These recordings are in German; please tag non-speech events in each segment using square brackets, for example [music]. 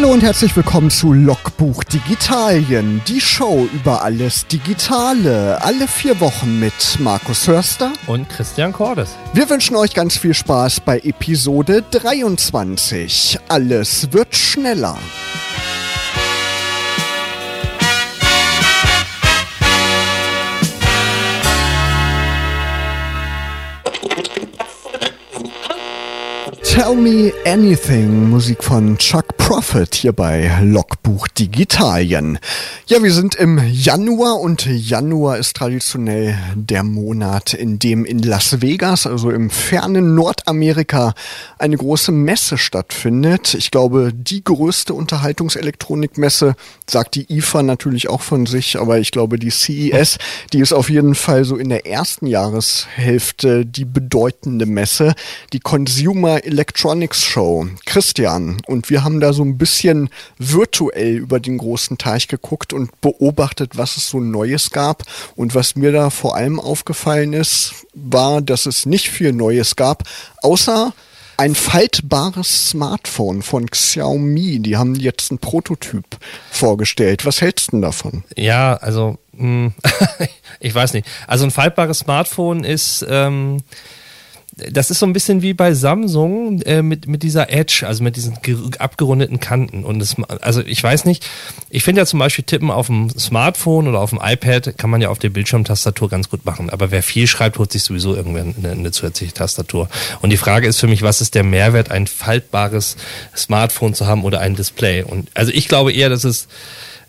Hallo und herzlich willkommen zu Logbuch Digitalien, die Show über alles Digitale, alle vier Wochen mit Markus Hörster und Christian Cordes. Wir wünschen euch ganz viel Spaß bei Episode 23. Alles wird schneller. Tell Me Anything, Musik von Chuck Prophet hier bei Logbuch Digitalien. Ja, wir sind im Januar und Januar ist traditionell der Monat, in dem in Las Vegas, also im fernen Nordamerika, eine große Messe stattfindet. Ich glaube, die größte Unterhaltungselektronikmesse, sagt die IFA natürlich auch von sich, aber ich glaube, die CES, die ist auf jeden Fall so in der ersten Jahreshälfte die bedeutende Messe. Die Consumer Electronics Show. Christian, und wir haben da so ein bisschen virtuell über den großen Teich geguckt und beobachtet, was es so Neues gab. Und was mir da vor allem aufgefallen ist, war, dass es nicht viel Neues gab, außer ein faltbares Smartphone von Xiaomi. Die haben jetzt einen Prototyp vorgestellt. Was hältst du denn davon? Ja, also hm, [laughs] ich weiß nicht. Also ein faltbares Smartphone ist ähm, das ist so ein bisschen wie bei Samsung äh, mit, mit dieser Edge, also mit diesen abgerundeten Kanten. Und das, also ich weiß nicht, ich finde ja zum Beispiel Tippen auf dem Smartphone oder auf dem iPad kann man ja auf der Bildschirmtastatur ganz gut machen. Aber wer viel schreibt, holt sich sowieso irgendwann eine, eine zusätzliche Tastatur. Und die Frage ist für mich, was ist der Mehrwert, ein faltbares Smartphone zu haben oder ein Display? Und also ich glaube eher, dass es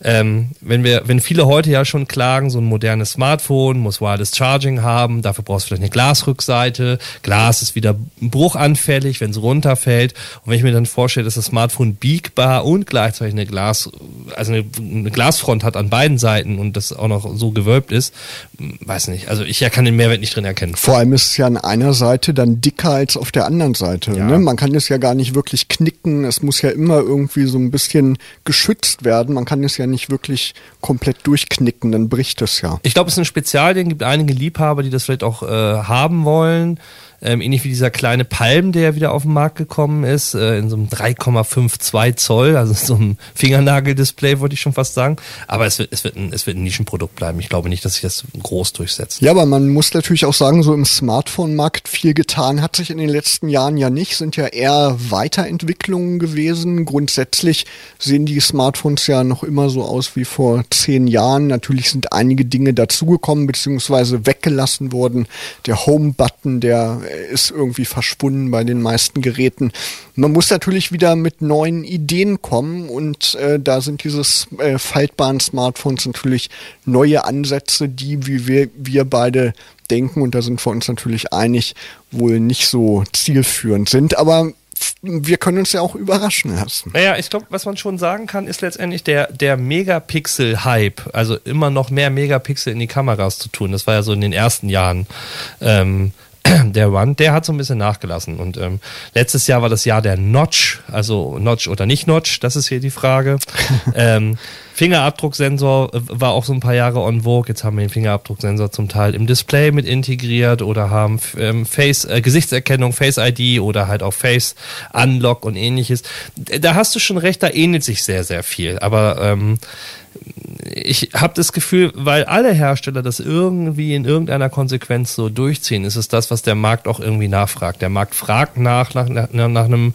ähm, wenn wir, wenn viele heute ja schon klagen, so ein modernes Smartphone muss Wireless Charging haben, dafür brauchst du vielleicht eine Glasrückseite, Glas ist wieder bruchanfällig, wenn es runterfällt. Und wenn ich mir dann vorstelle, dass das Smartphone biegbar und gleichzeitig eine Glas, also eine, eine Glasfront hat an beiden Seiten und das auch noch so gewölbt ist, weiß nicht. Also ich kann den Mehrwert nicht drin erkennen. Vor allem ist es ja an einer Seite dann dicker als auf der anderen Seite. Ja. Ne? Man kann es ja gar nicht wirklich knicken. Es muss ja immer irgendwie so ein bisschen geschützt werden. Man kann es ja nicht wirklich komplett durchknicken, dann bricht es ja. Ich glaube, es ist ein Spezialding. gibt einige Liebhaber, die das vielleicht auch äh, haben wollen ähm, ähnlich wie dieser kleine Palm, der wieder auf den Markt gekommen ist, äh, in so einem 3,52 Zoll, also so einem Fingernageldisplay, wollte ich schon fast sagen. Aber es wird, es wird, ein, es wird ein Nischenprodukt bleiben. Ich glaube nicht, dass sich das groß durchsetzt. Ja, aber man muss natürlich auch sagen, so im Smartphone-Markt viel getan hat sich in den letzten Jahren ja nicht, sind ja eher Weiterentwicklungen gewesen. Grundsätzlich sehen die Smartphones ja noch immer so aus wie vor zehn Jahren. Natürlich sind einige Dinge dazugekommen beziehungsweise weggelassen worden. Der Home-Button, der ist irgendwie verschwunden bei den meisten Geräten. Man muss natürlich wieder mit neuen Ideen kommen und äh, da sind diese äh, faltbaren Smartphones natürlich neue Ansätze, die, wie wir, wir beide denken, und da sind wir uns natürlich einig, wohl nicht so zielführend sind. Aber wir können uns ja auch überraschen lassen. Naja, ich glaube, was man schon sagen kann, ist letztendlich der, der Megapixel-Hype, also immer noch mehr Megapixel in die Kameras zu tun. Das war ja so in den ersten Jahren ähm, [clears throat] der Run, der hat so ein bisschen nachgelassen. Und ähm, letztes Jahr war das Jahr der Notch, also Notch oder nicht Notch, das ist hier die Frage. [laughs] ähm, Fingerabdrucksensor äh, war auch so ein paar Jahre on vogue. Jetzt haben wir den Fingerabdrucksensor zum Teil im Display mit integriert oder haben ähm, Face äh, Gesichtserkennung, Face ID oder halt auch Face Unlock und ähnliches. Da hast du schon recht, da ähnelt sich sehr sehr viel. Aber ähm, ich habe das Gefühl, weil alle Hersteller das irgendwie in irgendeiner Konsequenz so durchziehen, ist es das, was der Markt auch irgendwie nachfragt. Der Markt fragt nach, nach, nach, nach einem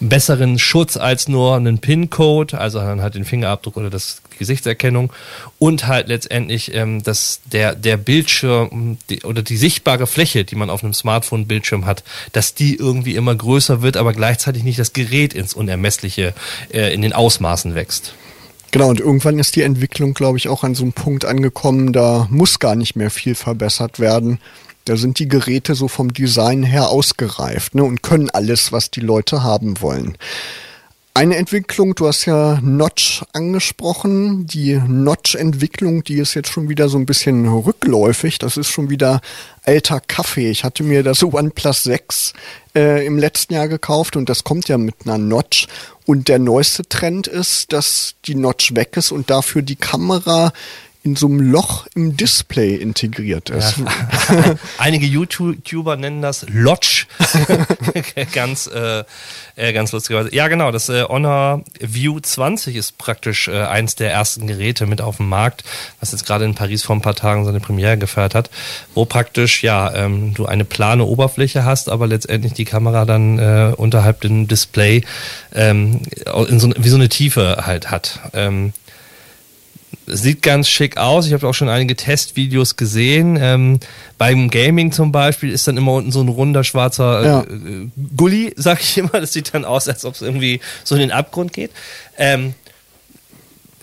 besseren Schutz als nur einen PIN-Code, also dann halt den Fingerabdruck oder das Gesichtserkennung und halt letztendlich ähm, dass der, der Bildschirm die, oder die sichtbare Fläche, die man auf einem Smartphone-Bildschirm hat, dass die irgendwie immer größer wird, aber gleichzeitig nicht das Gerät ins Unermessliche äh, in den Ausmaßen wächst. Genau, und irgendwann ist die Entwicklung, glaube ich, auch an so einem Punkt angekommen, da muss gar nicht mehr viel verbessert werden. Da sind die Geräte so vom Design her ausgereift ne, und können alles, was die Leute haben wollen. Eine Entwicklung, du hast ja Notch angesprochen. Die Notch-Entwicklung, die ist jetzt schon wieder so ein bisschen rückläufig. Das ist schon wieder alter Kaffee. Ich hatte mir das OnePlus 6 äh, im letzten Jahr gekauft und das kommt ja mit einer Notch. Und der neueste Trend ist, dass die Notch weg ist und dafür die Kamera in so einem Loch im Display integriert ist. Ja. [laughs] Einige YouTuber nennen das Lodge. [laughs] ganz, äh, äh, ganz lustigerweise. Ja, genau. Das äh, Honor View 20 ist praktisch äh, eins der ersten Geräte mit auf dem Markt, was jetzt gerade in Paris vor ein paar Tagen seine Premiere gefeiert hat, wo praktisch ja ähm, du eine plane Oberfläche hast, aber letztendlich die Kamera dann äh, unterhalb dem Display ähm, in so, wie so eine Tiefe halt hat. Ähm, sieht ganz schick aus. Ich habe auch schon einige Testvideos gesehen. Ähm, beim Gaming zum Beispiel ist dann immer unten so ein runder schwarzer äh, Ja. äh, Gully, [laughs] sag ich immer. Das sieht dann aus, als ob es irgendwie so in den Abgrund geht. Ähm,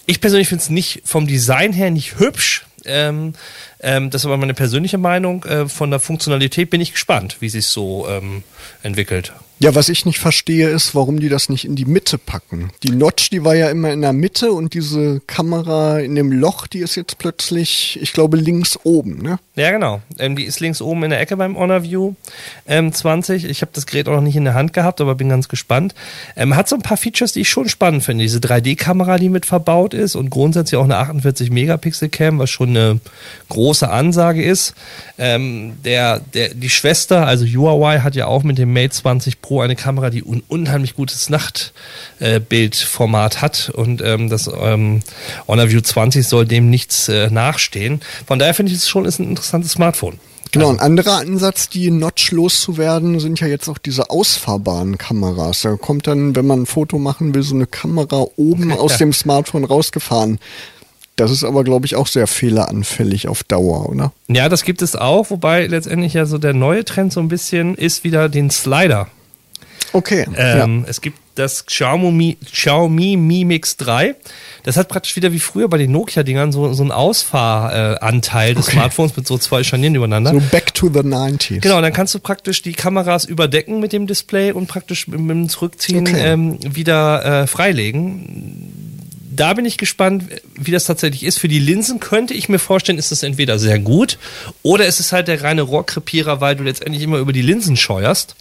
ich persönlich finde es nicht vom Design her nicht hübsch. Ähm, ähm, das ist aber meine persönliche Meinung. Äh, von der Funktionalität bin ich gespannt, wie sich so ähm, entwickelt. Ja, was ich nicht verstehe, ist, warum die das nicht in die Mitte packen. Die Notch, die war ja immer in der Mitte und diese Kamera in dem Loch, die ist jetzt plötzlich, ich glaube, links oben, ne? Ja, genau. Ähm, die ist links oben in der Ecke beim Honor View ähm, 20. Ich habe das Gerät auch noch nicht in der Hand gehabt, aber bin ganz gespannt. Ähm, hat so ein paar Features, die ich schon spannend finde. Diese 3D-Kamera, die mit verbaut ist und grundsätzlich auch eine 48-Megapixel-Cam, was schon eine große Ansage ist. Ähm, der, der, die Schwester, also Huawei, hat ja auch mit dem Mate 20 Pro eine Kamera, die ein unheimlich gutes Nachtbildformat hat und ähm, das ähm, Honor View 20 soll dem nichts äh, nachstehen. Von daher finde ich es schon ist ein interessantes Smartphone. Genau, Also, ein anderer Ansatz, die Notch loszuwerden, sind ja jetzt auch diese ausfahrbaren Kameras. Da kommt dann, wenn man ein Foto machen will, so eine Kamera oben [laughs] aus dem Smartphone rausgefahren. Das ist aber, glaube ich, auch sehr fehleranfällig auf Dauer, oder? ja, das gibt es auch, wobei letztendlich ja so der neue Trend so ein bisschen ist wieder den Slider. Okay. Ähm, Es gibt das Xiaomi, Xiaomi Mi Mix 3. Das hat praktisch wieder wie früher bei den Nokia-Dingern so, so einen Ausfahranteil des Smartphones mit so zwei Scharnieren übereinander. So back to the 90s. Genau, dann kannst du praktisch die Kameras überdecken mit dem Display und praktisch mit dem Zurückziehen Okay. ähm, wieder äh, freilegen. Da bin ich gespannt, wie das tatsächlich ist. Für die Linsen könnte ich mir vorstellen, ist es entweder sehr gut oder es ist halt der reine Rohrkrepierer, weil du letztendlich immer über die Linsen scheuerst,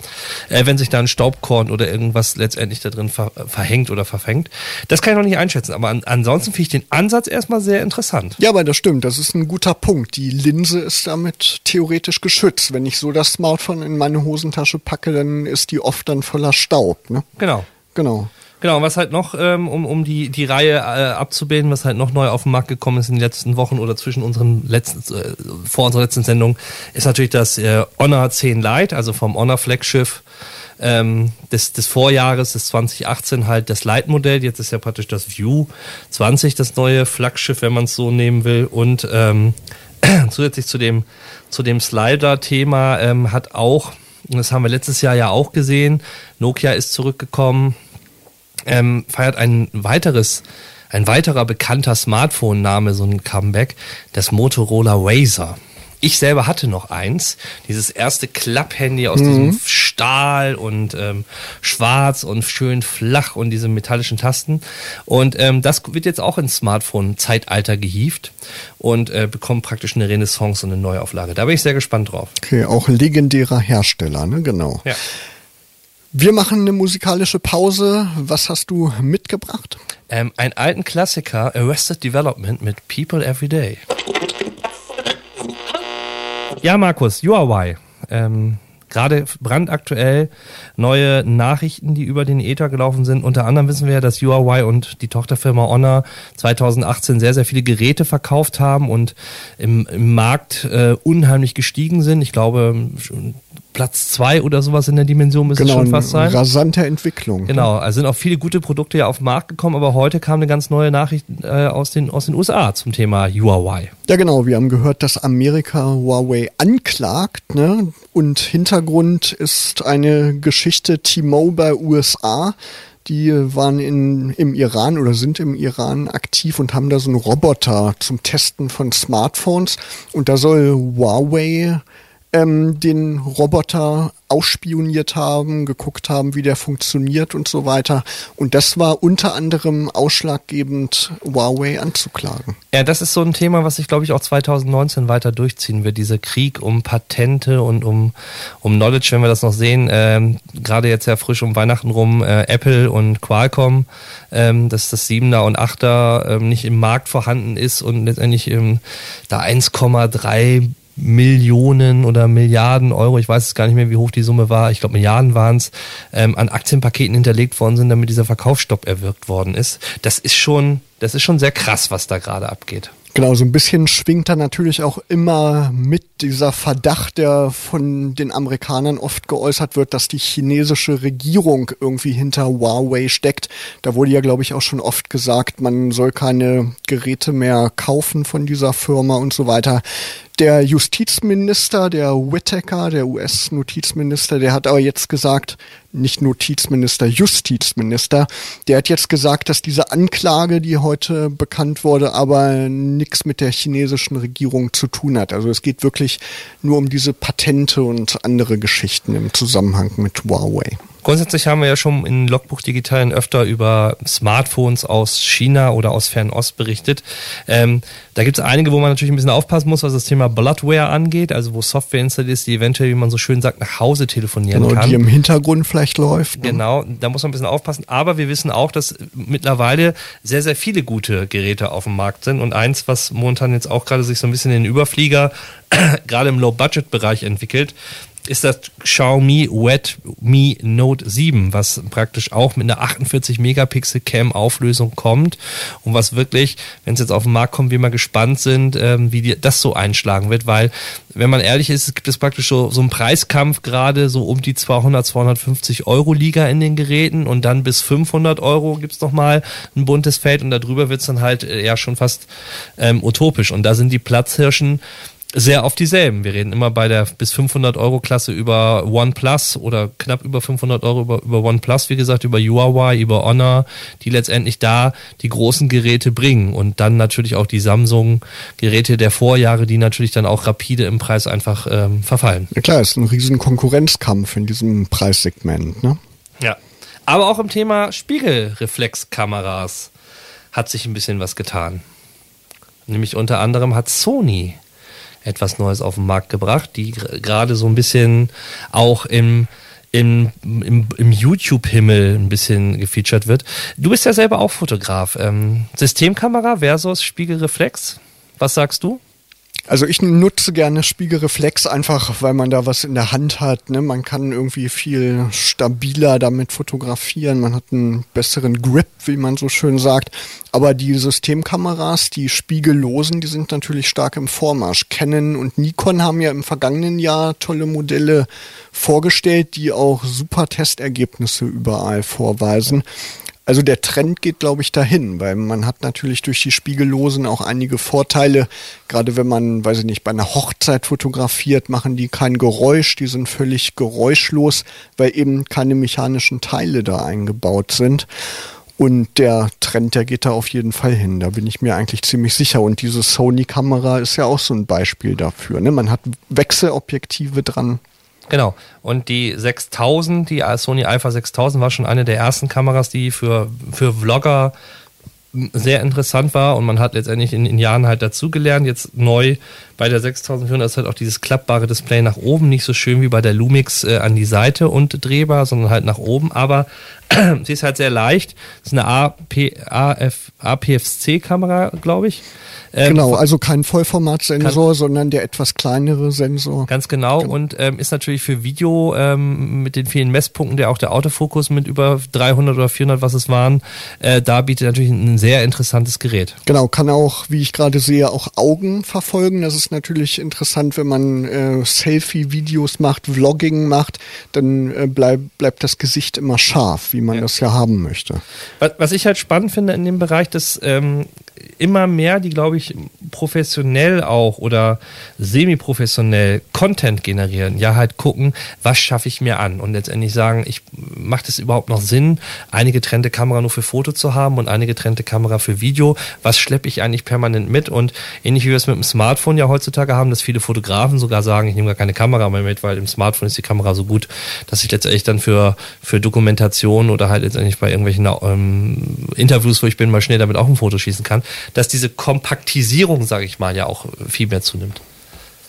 äh, wenn sich da ein Staubkorn oder irgendwas letztendlich da drin ver verhängt oder verfängt. Das kann ich noch nicht einschätzen, aber an ansonsten finde ich den Ansatz erstmal sehr interessant. Ja, aber das stimmt. Das ist ein guter Punkt. Die Linse ist damit theoretisch geschützt. Wenn ich so das Smartphone in meine Hosentasche packe, dann ist die oft dann voller Staub. Ne? Genau. Genau. Genau, was halt noch, ähm, um, um die, die Reihe äh, abzubilden, was halt noch neu auf den Markt gekommen ist in den letzten Wochen oder zwischen unseren letzten, äh, vor unserer letzten Sendung, ist natürlich das äh, Honor 10 Lite, also vom Honor Flaggschiff ähm, des, des Vorjahres, des 2018 halt das Lite-Modell. Jetzt ist ja praktisch das View 20 das neue Flaggschiff, wenn man es so nehmen will. Und ähm, [clears throat] zusätzlich zu dem, zu dem Slider-Thema ähm, hat auch, und das haben wir letztes Jahr ja auch gesehen, Nokia ist zurückgekommen, ähm, feiert ein weiteres, ein weiterer bekannter Smartphone-Name, so ein Comeback, das Motorola Razr. Ich selber hatte noch eins, dieses erste Klapphandy aus diesem Stahl und ähm, schwarz und schön flach und diese metallischen Tasten. Und ähm, das wird jetzt auch ins Smartphone-Zeitalter gehievt und äh, bekommt praktisch eine Renaissance und eine Neuauflage. Da bin ich sehr gespannt drauf. Okay, auch legendärer Hersteller, ne? Genau. Ja. Wir machen eine musikalische Pause. Was hast du mitgebracht? Ähm, einen alten Klassiker, Arrested Development mit People Every Day. Ja, Markus, Huawei. Ähm, Gerade brandaktuell neue Nachrichten, die über den Ether gelaufen sind. Unter anderem wissen wir ja, dass Huawei und die Tochterfirma Honor 2018 sehr, sehr viele Geräte verkauft haben und im, im Markt äh, unheimlich gestiegen sind. Ich glaube, Platz zwei oder sowas in der Dimension müsste Genau, schon fast sein. eine rasante Entwicklung. Genau, also sind auch viele gute Produkte ja auf den Markt gekommen, aber heute kam eine ganz neue Nachricht äh, aus, den, aus den USA zum Thema Huawei. Ja, genau. Wir haben gehört, dass Amerika Huawei anklagt. Ne? Und Hintergrund ist eine Geschichte T-Mobile USA. Die waren in, im Iran oder sind im Iran aktiv und haben da so einen Roboter zum Testen von Smartphones. Und da soll Huawei ähm, den Roboter ausspioniert haben, geguckt haben, wie der funktioniert und so weiter. Und das war unter anderem ausschlaggebend, Huawei anzuklagen. Ja, das ist so ein Thema, was sich, glaube ich, auch 2019 weiter durchziehen wird. Dieser Krieg um Patente und um, um Knowledge, wenn wir das noch sehen. Ähm, Gerade jetzt ja frisch um Weihnachten rum, äh, Apple und Qualcomm, ähm, dass das 7er und 8er ähm, nicht im Markt vorhanden ist und letztendlich da 1,3 Millionen oder Milliarden Euro, ich weiß es gar nicht mehr, wie hoch die Summe war, ich glaube Milliarden waren es, ähm, an Aktienpaketen hinterlegt worden sind, damit dieser Verkaufsstopp erwirkt worden ist. Das ist schon, das ist schon sehr krass, was da gerade abgeht. Genau, so ein bisschen schwingt da natürlich auch immer mit dieser Verdacht, der von den Amerikanern oft geäußert wird, dass die chinesische Regierung irgendwie hinter Huawei steckt. Da wurde ja, glaube ich, auch schon oft gesagt, man soll keine Geräte mehr kaufen von dieser Firma und so weiter. Der Justizminister, der Whittaker, der US-Notizminister, der hat aber jetzt gesagt, nicht Notizminister, Justizminister, der hat jetzt gesagt, dass diese Anklage, die heute bekannt wurde, aber nichts mit der chinesischen Regierung zu tun hat. Also es geht wirklich nur um diese Patente und andere Geschichten im Zusammenhang mit Huawei. Grundsätzlich haben wir ja schon in Logbuch Digitalen öfter über Smartphones aus China oder aus Fernost berichtet. Ähm, da gibt es einige, wo man natürlich ein bisschen aufpassen muss, was das Thema Bloodware angeht, also wo Software installiert ist, die eventuell, wie man so schön sagt, nach Hause telefonieren genau, kann. Die im Hintergrund vielleicht läuft. Ne? Genau, da muss man ein bisschen aufpassen. Aber wir wissen auch, dass mittlerweile sehr, sehr viele gute Geräte auf dem Markt sind. Und eins, was momentan jetzt auch gerade sich so ein bisschen in den Überflieger, [clears throat] gerade im Low-Budget-Bereich entwickelt, ist das Xiaomi Redmi Note 7, was praktisch auch mit einer 48 Megapixel Cam Auflösung kommt. Und was wirklich, wenn es jetzt auf den Markt kommt, wir mal gespannt sind, ähm, wie die, das so einschlagen wird, weil wenn man ehrlich ist, gibt es praktisch so, so einen Preiskampf gerade so um die 200, 250 Euro Liga in den Geräten und dann bis 500 Euro gibt's noch mal ein buntes Feld und darüber wird's dann halt eher schon fast ähm, utopisch. Und da sind die Platzhirschen sehr auf dieselben. Wir reden immer bei der bis 500 Euro Klasse über OnePlus oder knapp über 500 Euro über, über OnePlus, wie gesagt, über Huawei, über Honor, die letztendlich da die großen Geräte bringen und dann natürlich auch die Samsung-Geräte der Vorjahre, die natürlich dann auch rapide im Preis einfach ähm, verfallen. Ja klar, ist ein riesen Konkurrenzkampf in diesem Preissegment, ne? Ja. Aber auch im Thema Spiegelreflexkameras hat sich ein bisschen was getan. Nämlich unter anderem hat Sony etwas Neues auf den Markt gebracht, die gerade so ein bisschen auch im im, im, im YouTube-Himmel ein bisschen gefeatured wird. Du bist ja selber auch Fotograf. Ähm, Systemkamera versus Spiegelreflex. Was sagst du? Also ich nutze gerne Spiegelreflex einfach, weil man da was in der Hand hat. Ne? Man kann irgendwie viel stabiler damit fotografieren. Man hat einen besseren Grip, wie man so schön sagt. Aber die Systemkameras, die spiegellosen, die sind natürlich stark im Vormarsch. Canon und Nikon haben ja im vergangenen Jahr tolle Modelle vorgestellt, die auch super Testergebnisse überall vorweisen. Also der Trend geht, glaube ich, dahin, weil man hat natürlich durch die Spiegellosen auch einige Vorteile. Gerade wenn man, weiß ich nicht, bei einer Hochzeit fotografiert, machen die kein Geräusch, die sind völlig geräuschlos, weil eben keine mechanischen Teile da eingebaut sind. Und der Trend, der geht da auf jeden Fall hin. Da bin ich mir eigentlich ziemlich sicher. Und diese Sony-Kamera ist ja auch so ein Beispiel dafür. Ne? Man hat Wechselobjektive dran. Genau. Und die 6000, die Sony Alpha 6000 war schon eine der ersten Kameras, die für, für Vlogger sehr interessant war und man hat letztendlich in, in Jahren halt dazugelernt. Jetzt neu bei der 6400 ist halt auch dieses klappbare Display nach oben, nicht so schön wie bei der Lumix äh, an die Seite und drehbar, sondern halt nach oben. Aber [clears throat] sie ist halt sehr leicht. Das ist eine AP, AF, APFC-Kamera, glaube ich. Ähm, genau, also kein Vollformatsensor, sondern der etwas kleinere Sensor. Ganz genau, genau. und ähm, ist natürlich für Video ähm, mit den vielen Messpunkten, der auch der Autofokus mit über 300 oder 400, was es waren, äh, da bietet natürlich ein sehr interessantes Gerät. Genau, kann auch, wie ich gerade sehe, auch Augen verfolgen. Das ist natürlich interessant, wenn man äh, Selfie-Videos macht, Vlogging macht, dann äh, bleib, bleibt das Gesicht immer scharf, wie man ja. das ja haben möchte. Was, was ich halt spannend finde in dem Bereich, dass ähm, immer mehr, die, glaube ich, professionell auch oder semi-professionell Content generieren, ja halt gucken, was schaffe ich mir an und letztendlich sagen, ich macht es überhaupt noch Sinn, eine getrennte Kamera nur für Foto zu haben und eine getrennte Kamera für Video? Was schleppe ich eigentlich permanent mit? Und ähnlich wie wir es mit dem Smartphone ja heutzutage haben, dass viele Fotografen sogar sagen, ich nehme gar keine Kamera mehr mit, weil im Smartphone ist die Kamera so gut, dass ich letztendlich dann für, für Dokumentation oder halt letztendlich bei irgendwelchen ähm, Interviews, wo ich bin, mal schnell damit auch ein Foto schießen kann, dass diese Kompaktisierung, sage ich mal, ja auch viel mehr zunimmt.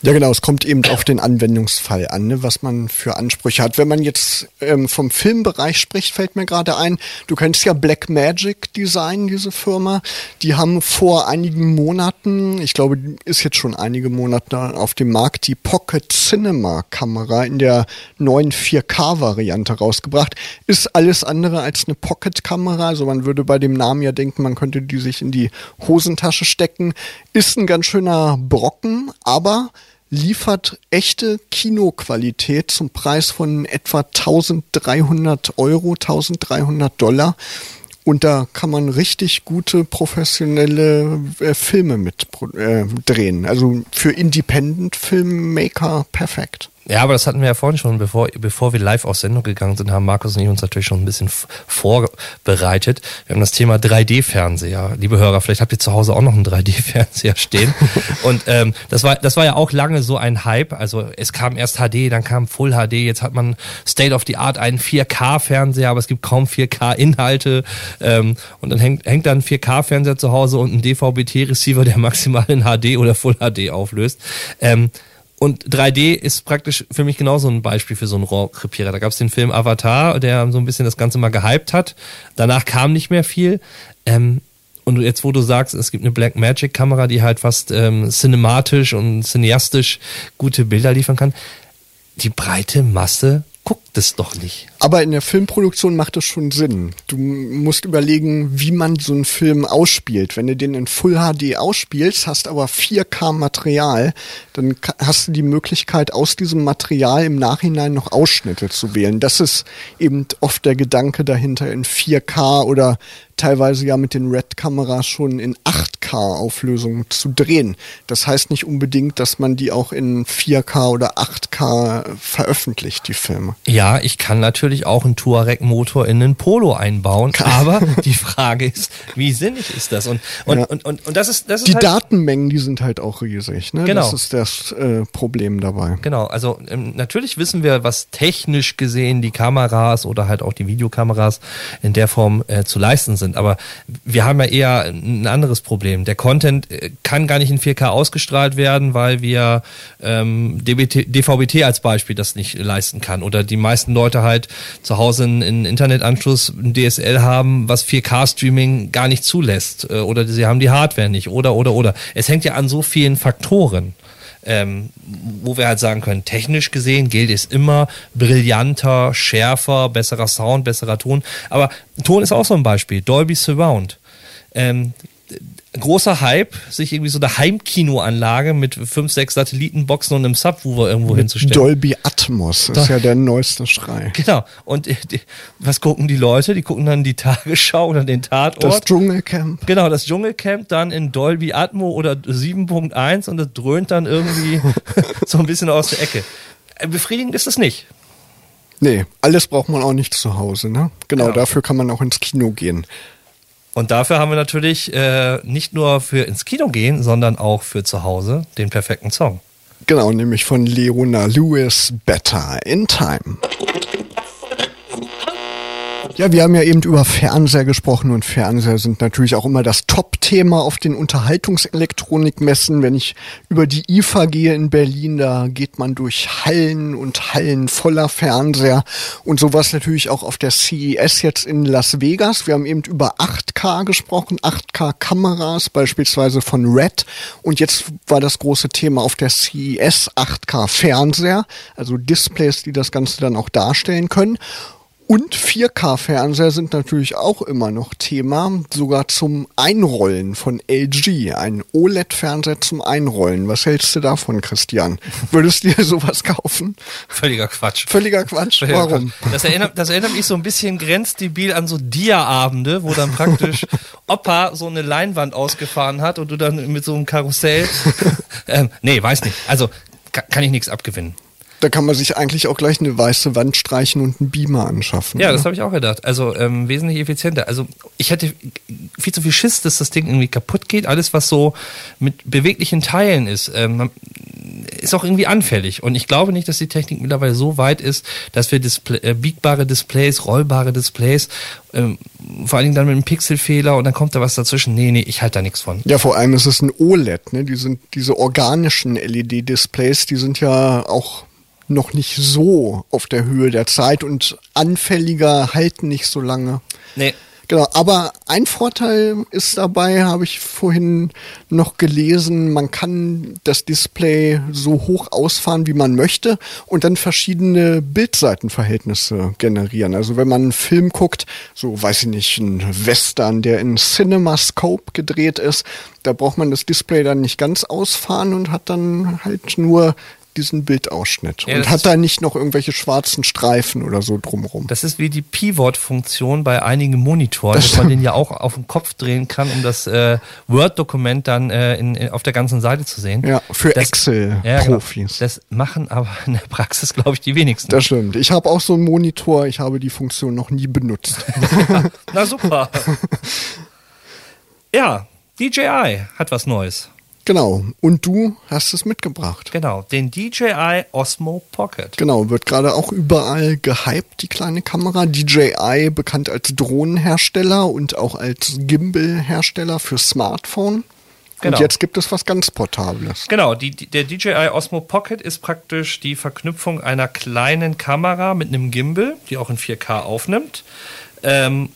Ja, genau, es kommt eben auf den Anwendungsfall an, ne, was man für Ansprüche hat. Wenn man jetzt ähm, vom Filmbereich spricht, fällt mir gerade ein, du kennst ja Black Magic Design, diese Firma. Die haben vor einigen Monaten, ich glaube, ist jetzt schon einige Monate auf dem Markt, die Pocket Cinema Kamera in der neuen 4K-Variante rausgebracht. Ist alles andere als eine Pocket-Kamera. Also man würde bei dem Namen ja denken, man könnte die sich in die Hosentasche stecken. Ist ein ganz schöner Brocken, aber liefert echte Kinoqualität zum Preis von etwa 1300 Euro, 1300 Dollar. Und da kann man richtig gute professionelle äh, Filme mit äh, drehen. Also für Independent-Filmmaker perfekt. Ja, aber das hatten wir ja vorhin schon, bevor, bevor wir live auf Sendung gegangen sind, haben Markus und ich uns natürlich schon ein bisschen vorbereitet. Wir haben das Thema 3D-Fernseher. Liebe Hörer, vielleicht habt ihr zu Hause auch noch einen 3D-Fernseher stehen. [laughs] und ähm, das, war, das war ja auch lange so ein Hype. Also es kam erst HD, dann kam Full HD, jetzt hat man State of the Art einen 4K-Fernseher, aber es gibt kaum 4K-Inhalte. Ähm, und dann hängt, hängt dann ein 4K-Fernseher zu Hause und ein DVB-T-Receiver, der maximal in HD oder Full HD auflöst. Ähm, und 3D ist praktisch für mich genauso ein Beispiel für so einen Rohrkrepierer. Da gab es den Film Avatar, der so ein bisschen das Ganze mal gehypt hat. Danach kam nicht mehr viel. Ähm, und jetzt, wo du sagst, es gibt eine Black Magic Kamera, die halt fast ähm, cinematisch und cineastisch gute Bilder liefern kann. Die breite Masse guckt es doch nicht. Aber in der Filmproduktion macht es schon Sinn. Du musst überlegen, wie man so einen Film ausspielt. Wenn du den in Full HD ausspielst, hast aber 4K Material, dann hast du die Möglichkeit, aus diesem Material im Nachhinein noch Ausschnitte zu wählen. Das ist eben oft der Gedanke dahinter, in 4K oder teilweise ja mit den Red-Kameras schon in 8K-Auflösung zu drehen. Das heißt nicht unbedingt, dass man die auch in 4K oder 8K veröffentlicht, die Filme. Ja, ich kann natürlich auch einen Touareg-Motor in einen Polo einbauen, aber die Frage ist, wie sinnig ist das? Und, und, ja. und, und, und das ist, das ist Die halt Datenmengen, die sind halt auch riesig, ne? Genau. Das ist das äh, Problem dabei. Genau, also ähm, natürlich wissen wir, was technisch gesehen die Kameras oder halt auch die Videokameras in der Form äh, zu leisten sind. Aber wir haben ja eher ein anderes Problem. Der Content äh, kann gar nicht in 4K ausgestrahlt werden, weil wir ähm, DBT, DVB-T als Beispiel das nicht leisten kann oder die meisten Leute halt zu Hause einen Internetanschluss, ein DSL haben, was 4K-Streaming gar nicht zulässt äh, oder sie haben die Hardware nicht oder oder oder. Es hängt ja an so vielen Faktoren. Ähm, wo wir halt sagen können, technisch gesehen gilt es immer brillanter, schärfer, besserer Sound, besserer Ton. Aber Ton ist auch so ein Beispiel. Dolby Surround. Ähm, großer Hype, sich irgendwie so eine Heimkinoanlage mit fünf, sechs Satellitenboxen und einem Subwoofer irgendwo mit hinzustellen. Dolby Atmos ist ja der neueste Schrei. Genau. Und die, was gucken die Leute? Die gucken dann die Tagesschau oder den Tatort. Das Dschungelcamp. Genau, das Dschungelcamp dann in Dolby Atmo oder 7.1 und das dröhnt dann irgendwie [laughs] so ein bisschen aus der Ecke. Äh, befriedigend ist das nicht. Nee, alles braucht man auch nicht zu Hause, ne? Genau, genau. dafür kann man auch ins Kino gehen. Und dafür haben wir natürlich äh, nicht nur für ins Kino gehen, sondern auch für zu Hause den perfekten Song. Genau, nämlich von Leona Lewis Better in Time. Ja, wir haben ja eben über Fernseher gesprochen und Fernseher sind natürlich auch immer das Top-Thema auf den Unterhaltungselektronikmessen. Wenn ich über die IFA gehe in Berlin, da geht man durch Hallen und Hallen voller Fernseher und sowas natürlich auch auf der CES jetzt in Las Vegas. Wir haben eben über 8K gesprochen, 8K-Kameras beispielsweise von Red und jetzt war das große Thema auf der CES 8K-Fernseher, also Displays, die das Ganze dann auch darstellen können. Und 4K-Fernseher sind natürlich auch immer noch Thema, sogar zum Einrollen von LG. Ein OLED-Fernseher zum Einrollen. Was hältst du davon, Christian? [laughs] Würdest du dir sowas kaufen? Völliger Quatsch. Völliger Quatsch. Völliger Warum? Quatsch. Das, erinnert, das erinnert mich so ein bisschen grenzdebil an so Dia-Abende, wo dann praktisch [laughs] Opa so eine Leinwand ausgefahren hat und du dann mit so einem Karussell. [laughs] ähm, nee, weiß nicht. Also kann ich nichts abgewinnen. Da kann man sich eigentlich auch gleich eine weiße Wand streichen und einen Beamer anschaffen. Ja, oder? das habe ich auch gedacht. Also ähm, wesentlich effizienter. Also ich hätte viel zu viel Schiss, dass das Ding irgendwie kaputt geht. Alles, was so mit beweglichen Teilen ist, ähm, ist auch irgendwie anfällig. Und ich glaube nicht, dass die Technik mittlerweile so weit ist, dass wir Display, äh, biegbare Displays, rollbare Displays, ähm, vor allen Dingen dann mit einem Pixelfehler und dann kommt da was dazwischen. Nee, nee, ich halte da nichts von. Ja, vor allem ist es ein OLED. Ne? Die sind diese organischen LED-Displays, die sind ja auch noch nicht so auf der Höhe der Zeit und anfälliger halten nicht so lange. Nee. Genau, aber ein Vorteil ist dabei, habe ich vorhin noch gelesen, man kann das Display so hoch ausfahren, wie man möchte und dann verschiedene Bildseitenverhältnisse generieren. Also wenn man einen Film guckt, so weiß ich nicht, ein Western, der in CinemaScope gedreht ist, da braucht man das Display dann nicht ganz ausfahren und hat dann halt nur diesen Bildausschnitt ja, und hat da nicht noch irgendwelche schwarzen Streifen oder so drumrum. Das ist wie die Pivot-Funktion bei einigen Monitoren, das dass man den ja auch auf den Kopf drehen kann, um das äh, Word-Dokument dann äh, in, in, auf der ganzen Seite zu sehen. Ja, für Excel-Profis. Ja, genau. Das machen aber [laughs] in der Praxis, glaube ich, die wenigsten. Das stimmt. Ich habe auch so einen Monitor, ich habe die Funktion noch nie benutzt. [laughs] Na super. [laughs] ja, DJI hat was Neues. Genau. Und du hast es mitgebracht. Genau. Den DJI Osmo Pocket. Genau. Wird gerade auch überall gehypt, die kleine Kamera. DJI bekannt als Drohnenhersteller und auch als Gimbal-Hersteller für Smartphone. Genau. Und jetzt gibt es was ganz Portables. Genau, die, der DJI Osmo Pocket ist praktisch die Verknüpfung einer kleinen Kamera mit einem Gimbal, die auch in 4K aufnimmt. Ähm,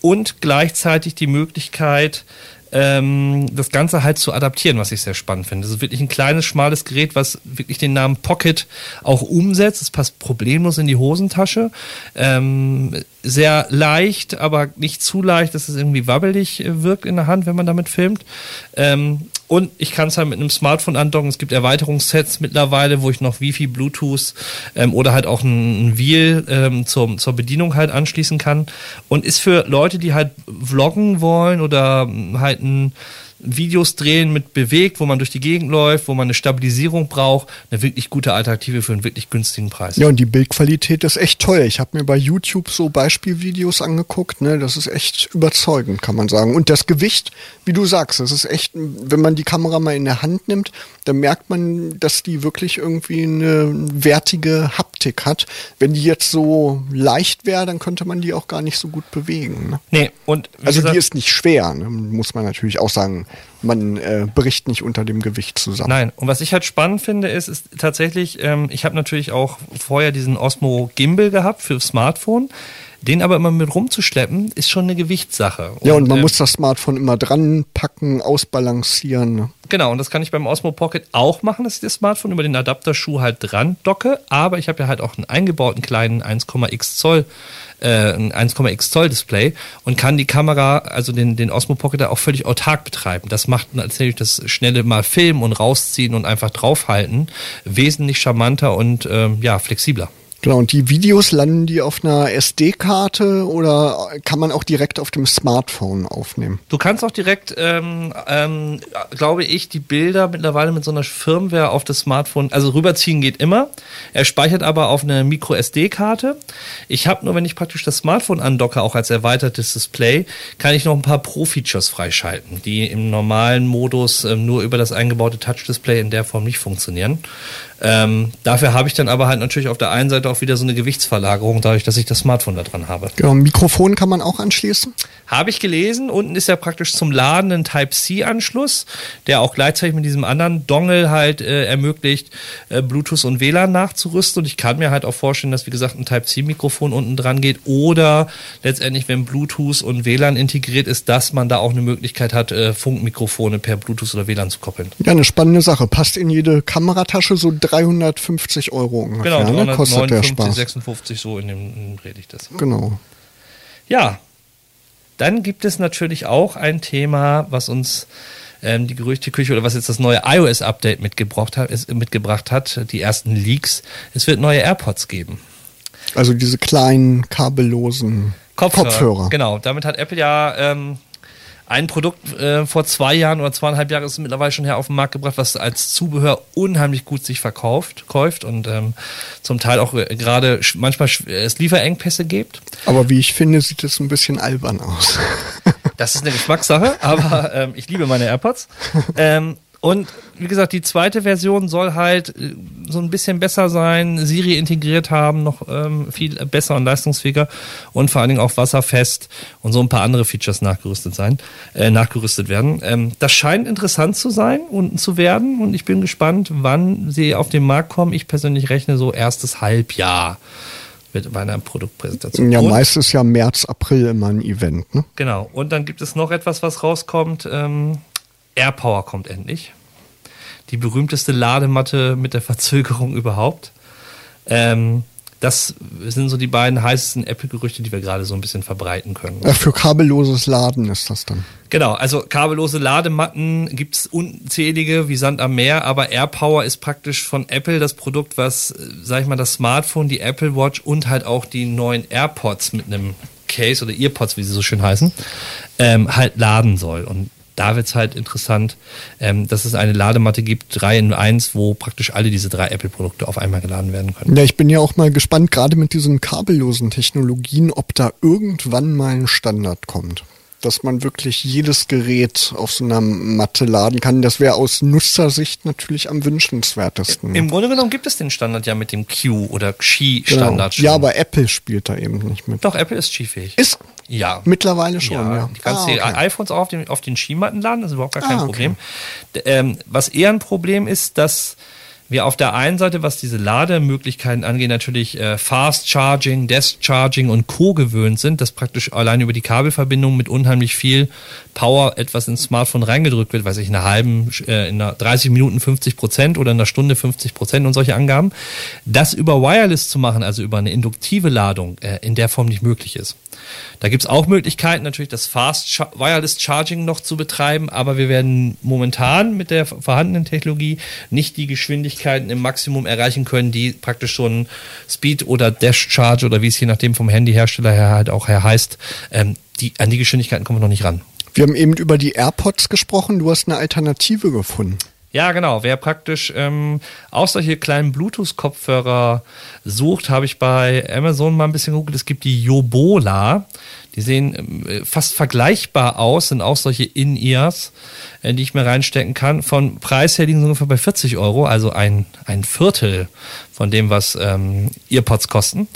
und gleichzeitig die Möglichkeit, ähm, das Ganze halt zu adaptieren, was ich sehr spannend finde. Das ist wirklich ein kleines, schmales Gerät, was wirklich den Namen Pocket auch umsetzt. Es passt problemlos in die Hosentasche. Ähm, sehr leicht, aber nicht zu leicht, dass es irgendwie wabbelig äh, wirkt in der Hand, wenn man damit filmt. Ähm, und ich kann es halt mit einem Smartphone andocken. Es gibt Erweiterungssets mittlerweile, wo ich noch Wi-Fi, Bluetooth ähm, oder halt auch ein, ein Wheel ähm, zur, zur Bedienung halt anschließen kann. Und ist für Leute, die halt vloggen wollen oder halt ein Videos drehen mit bewegt, wo man durch die Gegend läuft, wo man eine Stabilisierung braucht, eine wirklich gute Alternative für einen wirklich günstigen Preis. Ja, und die Bildqualität ist echt toll. Ich habe mir bei YouTube so Beispielvideos angeguckt, ne, das ist echt überzeugend, kann man sagen. Und das Gewicht, wie du sagst, das ist echt, wenn man die Kamera mal in der Hand nimmt, dann merkt man, dass die wirklich irgendwie eine wertige Haptik hat. Wenn die jetzt so leicht wäre, dann könnte man die auch gar nicht so gut bewegen. Ne? Nee, und also die ist nicht schwer, ne, muss man natürlich auch sagen man äh, bricht nicht unter dem Gewicht zusammen. Nein, und was ich halt spannend finde, ist, ist tatsächlich, ähm, ich habe natürlich auch vorher diesen Osmo Gimbal gehabt für Smartphone. Den aber immer mit rumzuschleppen, ist schon eine Gewichtssache. Ja, und, und man äh, muss das Smartphone immer dran packen, ausbalancieren. Ne? Genau, und das kann ich beim Osmo Pocket auch machen, dass ich das Smartphone über den Adapterschuh halt dran docke. Aber ich habe ja halt auch einen eingebauten kleinen 1,x Zoll, äh, 1,x Zoll Display und kann die Kamera, also den, den Osmo Pocket auch völlig autark betreiben. Das macht natürlich das schnelle mal filmen und rausziehen und einfach draufhalten wesentlich charmanter und ähm, ja, flexibler. Genau, und die Videos landen die auf einer SD-Karte oder kann man auch direkt auf dem Smartphone aufnehmen? Du kannst auch direkt, ähm, ähm, glaube ich, die Bilder mittlerweile mit so einer Firmware auf das Smartphone, also rüberziehen geht immer. Er speichert aber auf eine Micro-SD-Karte. Ich habe nur, wenn ich praktisch das Smartphone andocke, auch als erweitertes Display, kann ich noch ein paar Pro-Features freischalten, die im normalen Modus ähm, nur über das eingebaute Touch-Display in der Form nicht funktionieren. Ähm, dafür habe ich dann aber halt natürlich auf der einen Seite auch wieder so eine Gewichtsverlagerung, dadurch, dass ich das Smartphone da dran habe. Genau, Mikrofon kann man auch anschließen? Habe ich gelesen. Unten ist ja praktisch zum Laden ein Type-C-Anschluss, der auch gleichzeitig mit diesem anderen Dongle halt äh, ermöglicht, äh, Bluetooth und WLAN nachzurüsten. Und ich kann mir halt auch vorstellen, dass, wie gesagt, ein Type-C-Mikrofon unten dran geht oder letztendlich, wenn Bluetooth und WLAN integriert ist, dass man da auch eine Möglichkeit hat, äh, Funkmikrofone per Bluetooth oder WLAN zu koppeln. Ja, eine spannende Sache. Passt in jede Kameratasche so 350 Euro ungefähr. Genau, 399 55, Spaß. 56 so in dem, in dem Dreh liegt das. Genau. Ja, dann gibt es natürlich auch ein Thema, was uns ähm, die Gerüchteküche oder was jetzt das neue iOS-Update mitgebracht hat, ist, mitgebracht hat, die ersten Leaks. Es wird neue AirPods geben. Also diese kleinen kabellosen Kopfhörer. Genau, damit hat Apple ja ähm, ein Produkt äh, vor zwei Jahren oder zweieinhalb Jahren ist mittlerweile schon her auf den Markt gebracht, was als Zubehör unheimlich gut sich verkauft, kauft und ähm, zum Teil auch äh, gerade manchmal äh, es Lieferengpässe gibt. Aber wie ich finde, sieht es ein bisschen albern aus. Das ist eine Geschmackssache, aber ähm, ich liebe meine AirPods. [laughs] Ähm, und wie gesagt, die zweite Version soll halt äh, so ein bisschen besser sein, Siri integriert haben, noch ähm, viel besser und leistungsfähiger und vor allen Dingen auch wasserfest und so ein paar andere Features nachgerüstet sein, äh, nachgerüstet werden. Ähm, das scheint interessant zu sein und zu werden und ich bin gespannt, wann sie auf den Markt kommen. Ich persönlich rechne so erstes Halbjahr mit meiner Produktpräsentation. ja, Und- meist ist ja März, April immer ein Event, ne? Genau. Und dann gibt es noch etwas, was rauskommt. Ähm, AirPower kommt endlich. Die berühmteste Ladematte mit der Verzögerung überhaupt. Ähm, das sind so die beiden heißesten Apple-Gerüchte, die wir gerade so ein bisschen verbreiten können. Ja, für kabelloses Laden ist das dann. Genau, also kabellose Ladematten gibt's unzählige wie Sand am Meer, aber AirPower ist praktisch von Apple das Produkt, was, sag ich mal, das Smartphone, die Apple Watch und halt auch die neuen AirPods mit einem Case oder Earpods, wie sie so schön heißen, ähm, halt laden soll. Und da wird's halt interessant, ähm, dass es eine Ladematte gibt, drei in eins, wo praktisch alle diese drei Apple-Produkte auf einmal geladen werden können. Ja, ich bin ja auch mal gespannt, gerade mit diesen kabellosen Technologien, ob da irgendwann mal ein Standard kommt. Dass man wirklich jedes Gerät auf so einer Matte laden kann. Das wäre aus Nutzersicht natürlich am wünschenswertesten. Im Grunde genommen gibt es den Standard ja mit dem Q oder Qi-Standard schon. Genau. Ja, aber Apple spielt da eben nicht mit. Doch, Apple ist Qi-fähig. Ist Ja. mittlerweile schon, ja, ja. Du kannst Ah, die okay. iPhones auch auf den, auf den Skimatten laden, das ist überhaupt gar kein Ah, okay. Problem. D- Ähm, was eher ein Problem ist, dass wir auf der einen Seite, was diese Lademöglichkeiten angeht, natürlich äh, Fast Charging, Desk Charging und Co. gewöhnt sind, dass praktisch allein über die Kabelverbindung mit unheimlich viel Power etwas ins Smartphone reingedrückt wird, weiß ich, in einer halben, äh, in einer 30 Minuten 50 Prozent oder in einer Stunde 50 Prozent und solche Angaben. Das über Wireless zu machen, also über eine induktive Ladung, äh, in der Form nicht möglich ist. Da gibt's auch Möglichkeiten, natürlich das Fast Cha- Wireless Charging noch zu betreiben, aber wir werden momentan mit der vorhandenen Technologie nicht die Geschwindigkeiten im Maximum erreichen können, die praktisch ein Speed oder Dash Charge oder wie es je nachdem vom Handyhersteller her halt auch her heißt, ähm, die, an die Geschwindigkeiten kommen wir noch nicht ran. Wir haben eben über die AirPods gesprochen. Du hast eine Alternative gefunden. Ja, genau. Wer praktisch ähm, auch solche kleinen Bluetooth-Kopfhörer sucht, habe ich bei Amazon mal ein bisschen gegoogelt. Es gibt die Yobola. Die sehen ähm, fast vergleichbar aus, sind auch solche In-Ears, äh, die ich mir reinstecken kann. Von Preis her liegen sie ungefähr bei 40 Euro, also ein, ein Viertel von dem, was ähm, Earpods kosten.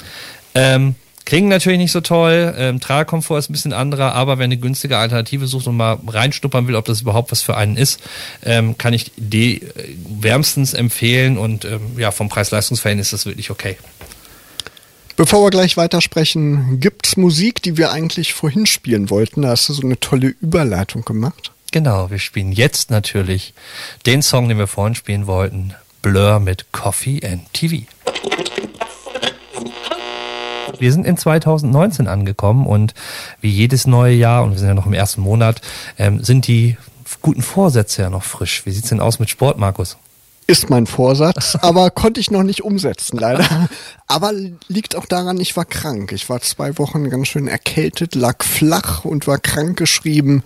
Ähm, Klingen natürlich nicht so toll, ähm, Tragekomfort ist ein bisschen anderer, aber wer eine günstige Alternative sucht und mal reinstuppern will, ob das überhaupt was für einen ist, ähm, kann ich die äh, wärmstens empfehlen und ähm, ja, vom Preis-Leistungs-Verhältnis ist das wirklich okay. Bevor wir gleich weitersprechen, gibt's Musik, die wir eigentlich vorhin spielen wollten? Da hast du so eine tolle Überleitung gemacht. Genau, wir spielen jetzt natürlich den Song, den wir vorhin spielen wollten, Blur mit Coffee and TV. Wir sind in 2019 angekommen und wie jedes neue Jahr, und wir sind ja noch im ersten Monat, ähm, sind die guten Vorsätze ja noch frisch. Wie sieht's denn aus mit Sport, Markus? Ist mein Vorsatz, [laughs] aber konnte ich noch nicht umsetzen, leider. [laughs] Aber liegt auch daran, ich war krank. Ich war zwei Wochen ganz schön erkältet, lag flach und war krank geschrieben.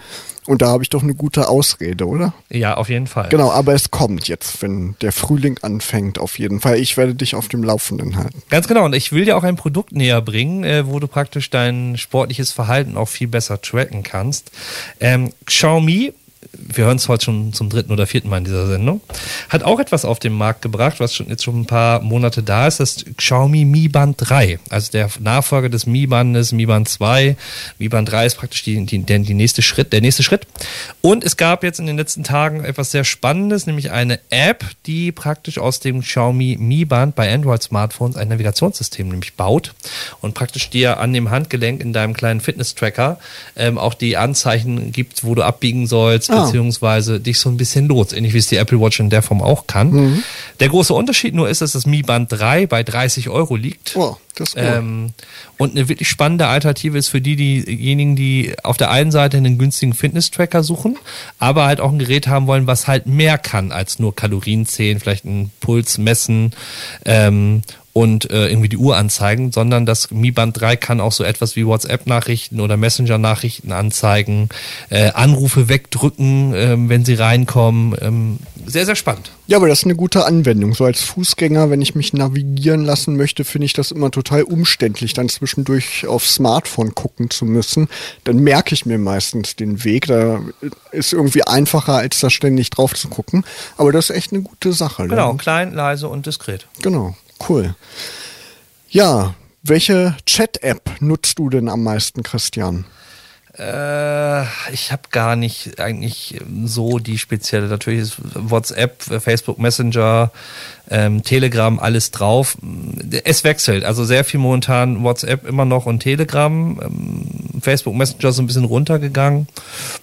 Und da habe ich doch eine gute Ausrede, oder? Ja, auf jeden Fall. Genau, aber es kommt jetzt, wenn der Frühling anfängt, auf jeden Fall. Ich werde dich auf dem Laufenden halten. Ganz genau. Und ich will dir auch ein Produkt näher bringen, äh, wo du praktisch dein sportliches Verhalten auch viel besser tracken kannst. Ähm, Xiaomi, wir hören es heute schon zum dritten oder vierten Mal in dieser Sendung, hat auch etwas auf den Markt gebracht, was schon jetzt schon ein paar Monate da ist, das Xiaomi Mi Band 3, also der Nachfolger des Mi Bandes, Mi Band 2. Mi Band 3 ist praktisch die, die, der, die nächste Schritt, der nächste Schritt. Und es gab jetzt in den letzten Tagen etwas sehr Spannendes, nämlich eine App, die praktisch aus dem Xiaomi Mi Band bei Android-Smartphones ein Navigationssystem nämlich baut und praktisch dir an dem Handgelenk in deinem kleinen Fitness-Tracker ähm, auch die Anzeichen gibt, wo du abbiegen sollst, ah. Beziehungsweise dich so ein bisschen lotst, ähnlich wie es die Apple Watch in der Form auch kann. Mhm. Der große Unterschied nur ist, dass das Mi Band 3 bei 30 Euro liegt. Oh, das ist gut. Ähm, und eine wirklich spannende Alternative ist für die, diejenigen, die auf der einen Seite einen günstigen Fitness-Tracker suchen, aber halt auch ein Gerät haben wollen, was halt mehr kann als nur Kalorien zählen, vielleicht einen Puls messen ähm, und äh, irgendwie die Uhr anzeigen, sondern das Mi Band 3 kann auch so etwas wie WhatsApp-Nachrichten oder Messenger-Nachrichten anzeigen, äh, Anrufe wegdrücken, äh, wenn sie reinkommen. Ähm, sehr, sehr spannend. Ja, aber das ist eine gute Anwendung. So als Fußgänger, wenn ich mich navigieren lassen möchte, finde ich das immer total umständlich, dann zwischendurch aufs Smartphone gucken zu müssen. Dann merke ich mir meistens den Weg. Da ist irgendwie einfacher, als da ständig drauf zu gucken. Aber das ist echt eine gute Sache. Genau, ne? klein, leise und diskret. Genau. Cool. Ja, welche Chat-App nutzt du denn am meisten, Christian? Äh, ich habe gar nicht eigentlich so die spezielle. Natürlich ist WhatsApp, Facebook Messenger, ähm, Telegram alles drauf. Es wechselt. Also sehr viel momentan WhatsApp immer noch und Telegram. Ähm, Facebook Messenger so ein bisschen runtergegangen.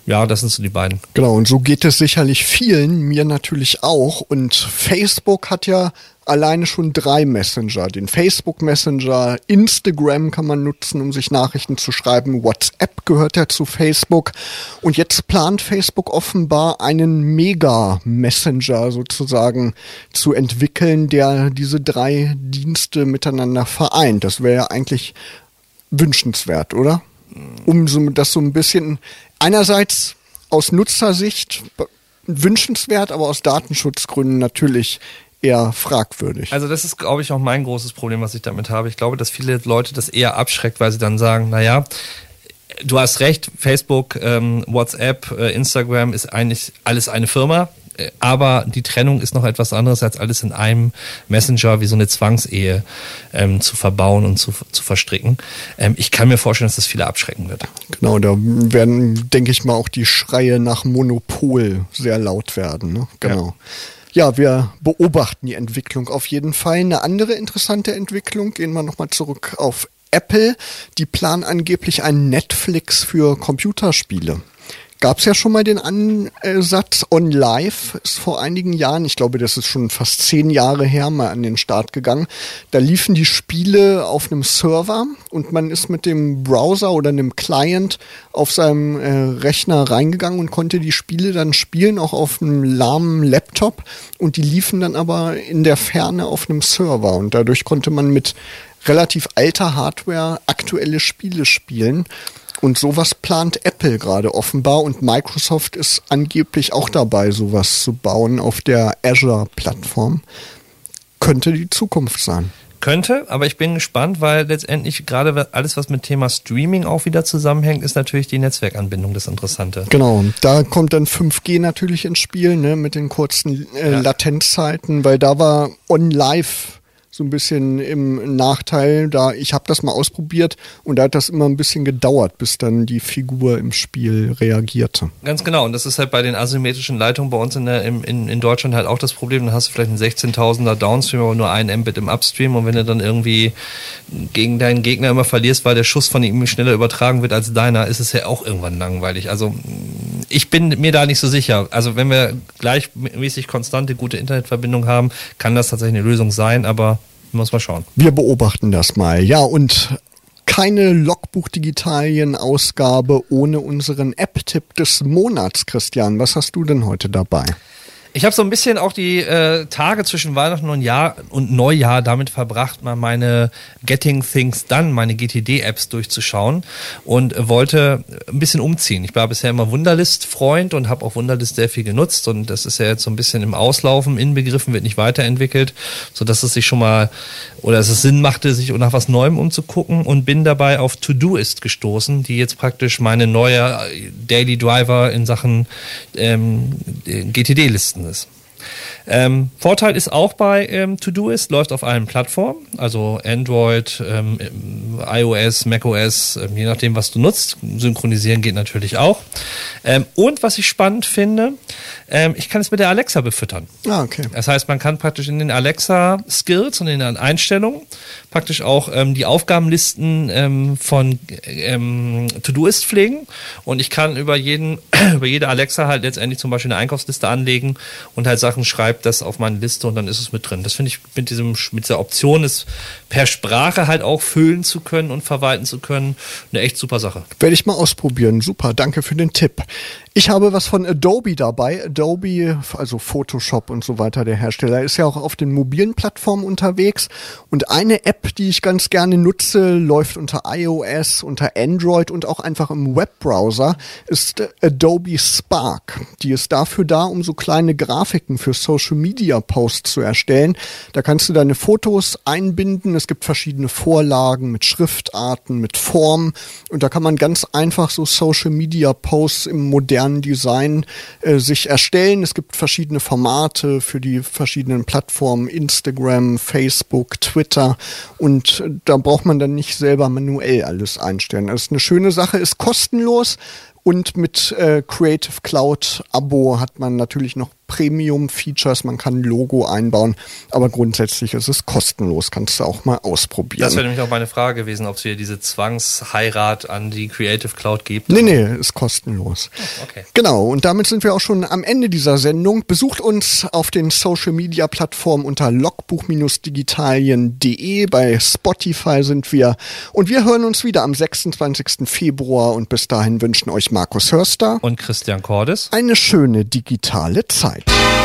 Ja, das sind so die beiden. Genau, und so geht es sicherlich vielen, mir natürlich auch. Und Facebook hat ja alleine schon drei Messenger. Den Facebook Messenger, Instagram kann man nutzen, um sich Nachrichten zu schreiben. WhatsApp gehört ja zu Facebook. Und jetzt plant Facebook offenbar einen Mega-Messenger sozusagen zu entwickeln, der diese drei Dienste miteinander vereint. Das wäre ja eigentlich wünschenswert, oder? Um so, das so ein bisschen einerseits aus Nutzersicht wünschenswert, aber aus Datenschutzgründen natürlich eher fragwürdig. Also das ist, glaube ich, auch mein großes Problem, was ich damit habe. Ich glaube, dass viele Leute das eher abschreckt, weil sie dann sagen, naja, du hast recht, Facebook, ähm, WhatsApp, äh, Instagram ist eigentlich alles eine Firma. Äh, aber die Trennung ist noch etwas anderes, als alles in einem Messenger wie so eine Zwangsehe ähm, zu verbauen und zu, zu verstricken. Ähm, ich kann mir vorstellen, dass das viele abschrecken wird. Genau, da werden, denke ich mal, auch die Schreie nach Monopol sehr laut werden. Ne? Genau. Ja ja, wir beobachten die Entwicklung auf jeden Fall. Eine andere interessante Entwicklung, gehen wir nochmal zurück auf Apple. Die planen angeblich ein Netflix für Computerspiele gab es ja schon mal den Ansatz On Live, ist vor einigen Jahren, ich glaube, das ist schon fast zehn Jahre her, mal an den Start gegangen. Da liefen die Spiele auf einem Server und man ist mit dem Browser oder einem Client auf seinem äh, Rechner reingegangen und konnte die Spiele dann spielen, auch auf einem lahmen Laptop und die liefen dann aber in der Ferne auf einem Server und dadurch konnte man mit relativ alter Hardware aktuelle Spiele spielen. Und sowas plant Apple gerade offenbar und Microsoft ist angeblich auch dabei, sowas zu bauen auf der Azure-Plattform. Könnte die Zukunft sein. Könnte, aber ich bin gespannt, weil letztendlich gerade alles, was mit Thema Streaming auch wieder zusammenhängt, ist natürlich die Netzwerkanbindung das Interessante. Genau, da kommt dann 5G natürlich ins Spiel, ne, mit den kurzen äh, ja. Latenzzeiten, weil da war On Live so ein bisschen im Nachteil, da ich habe das mal ausprobiert und da hat das immer ein bisschen gedauert, bis dann die Figur im Spiel reagierte. Ganz genau und das ist halt bei den asymmetrischen Leitungen bei uns in, der, in, in Deutschland halt auch das Problem, dann hast du vielleicht einen 16.000er Downstream, aber nur ein Mbit im Upstream und wenn du dann irgendwie gegen deinen Gegner immer verlierst, weil der Schuss von ihm schneller übertragen wird als deiner, ist es ja auch irgendwann langweilig. Also ich bin mir da nicht so sicher. Also wenn wir gleichmäßig konstante, gute Internetverbindung haben, kann das tatsächlich eine Lösung sein, aber muss man schauen. Wir beobachten das mal. Ja, und keine Logbuch-Digitalien-Ausgabe ohne unseren App-Tipp des Monats, Christian. Was hast du denn heute dabei? Ich habe so ein bisschen auch die äh, Tage zwischen Weihnachten und, Jahr und Neujahr damit verbracht, mal meine Getting Things Done, meine GTD-Apps durchzuschauen und wollte ein bisschen umziehen. Ich war bisher immer Wunderlist-Freund und habe auch Wunderlist sehr viel genutzt und das ist ja jetzt so ein bisschen im Auslaufen inbegriffen, wird nicht weiterentwickelt, so dass es sich schon mal oder es Sinn machte, sich nach was Neuem umzugucken und bin dabei auf Todoist gestoßen, die jetzt praktisch meine neue Daily Driver in Sachen ähm, GTD-Listen gewesen ist. Ähm, Vorteil ist auch bei ähm, Todoist, läuft auf allen Plattformen, also Android, ähm, iOS, macOS, ähm, je nachdem, was du nutzt. Synchronisieren geht natürlich auch. Ähm, und was ich spannend finde, ähm, ich kann es mit der Alexa befüttern. Ah, okay. Das heißt, man kann praktisch in den Alexa Skills und in den Einstellungen praktisch auch ähm, die Aufgabenlisten von To-Do-Ist pflegen und ich kann über jeden, [clears throat] über jede Alexa halt letztendlich zum Beispiel eine Einkaufsliste anlegen und halt Sachen schreibt das auf meine Liste und dann ist es mit drin. Das finde ich mit diesem, mit dieser Option, es per Sprache halt auch füllen zu können und verwalten zu können, eine echt super Sache. Werde ich mal ausprobieren. Super, danke für den Tipp. Ich habe was von Adobe dabei. Adobe, also Photoshop und so weiter, der Hersteller, ist ja auch auf den mobilen Plattformen unterwegs. Und eine App, die ich ganz gerne nutze, läuft unter iOS, unter Android und auch einfach im Webbrowser, ist Adobe Spark. Die ist dafür da, um so kleine Grafiken für Social Media Posts zu erstellen. Da kannst du deine Fotos einbinden. Es gibt verschiedene Vorlagen mit Schriftarten, mit Formen. Und da kann man ganz einfach so Social Media Posts im modernen Design äh, sich erstellen. Es gibt verschiedene Formate für die verschiedenen Plattformen, Instagram, Facebook, Twitter und äh, da braucht man dann nicht selber manuell alles einstellen. Das ist eine schöne Sache, ist kostenlos und mit äh, Creative Cloud Abo hat man natürlich noch Premium-Features, man kann ein Logo einbauen, aber grundsätzlich ist es kostenlos, kannst du auch mal ausprobieren. Das wäre nämlich auch meine Frage gewesen, ob es hier diese Zwangsheirat an die Creative Cloud gibt. Nee, nee, ist kostenlos. Oh, okay. Genau, und damit sind wir auch schon am Ende dieser Sendung. Besucht uns auf den Social-Media-Plattformen unter logbuch-digitalien.de, bei Spotify sind wir und wir hören uns wieder am 26. Februar und bis dahin wünschen euch Markus Hörster und Christian Cordes eine schöne digitale Zeit. Bye.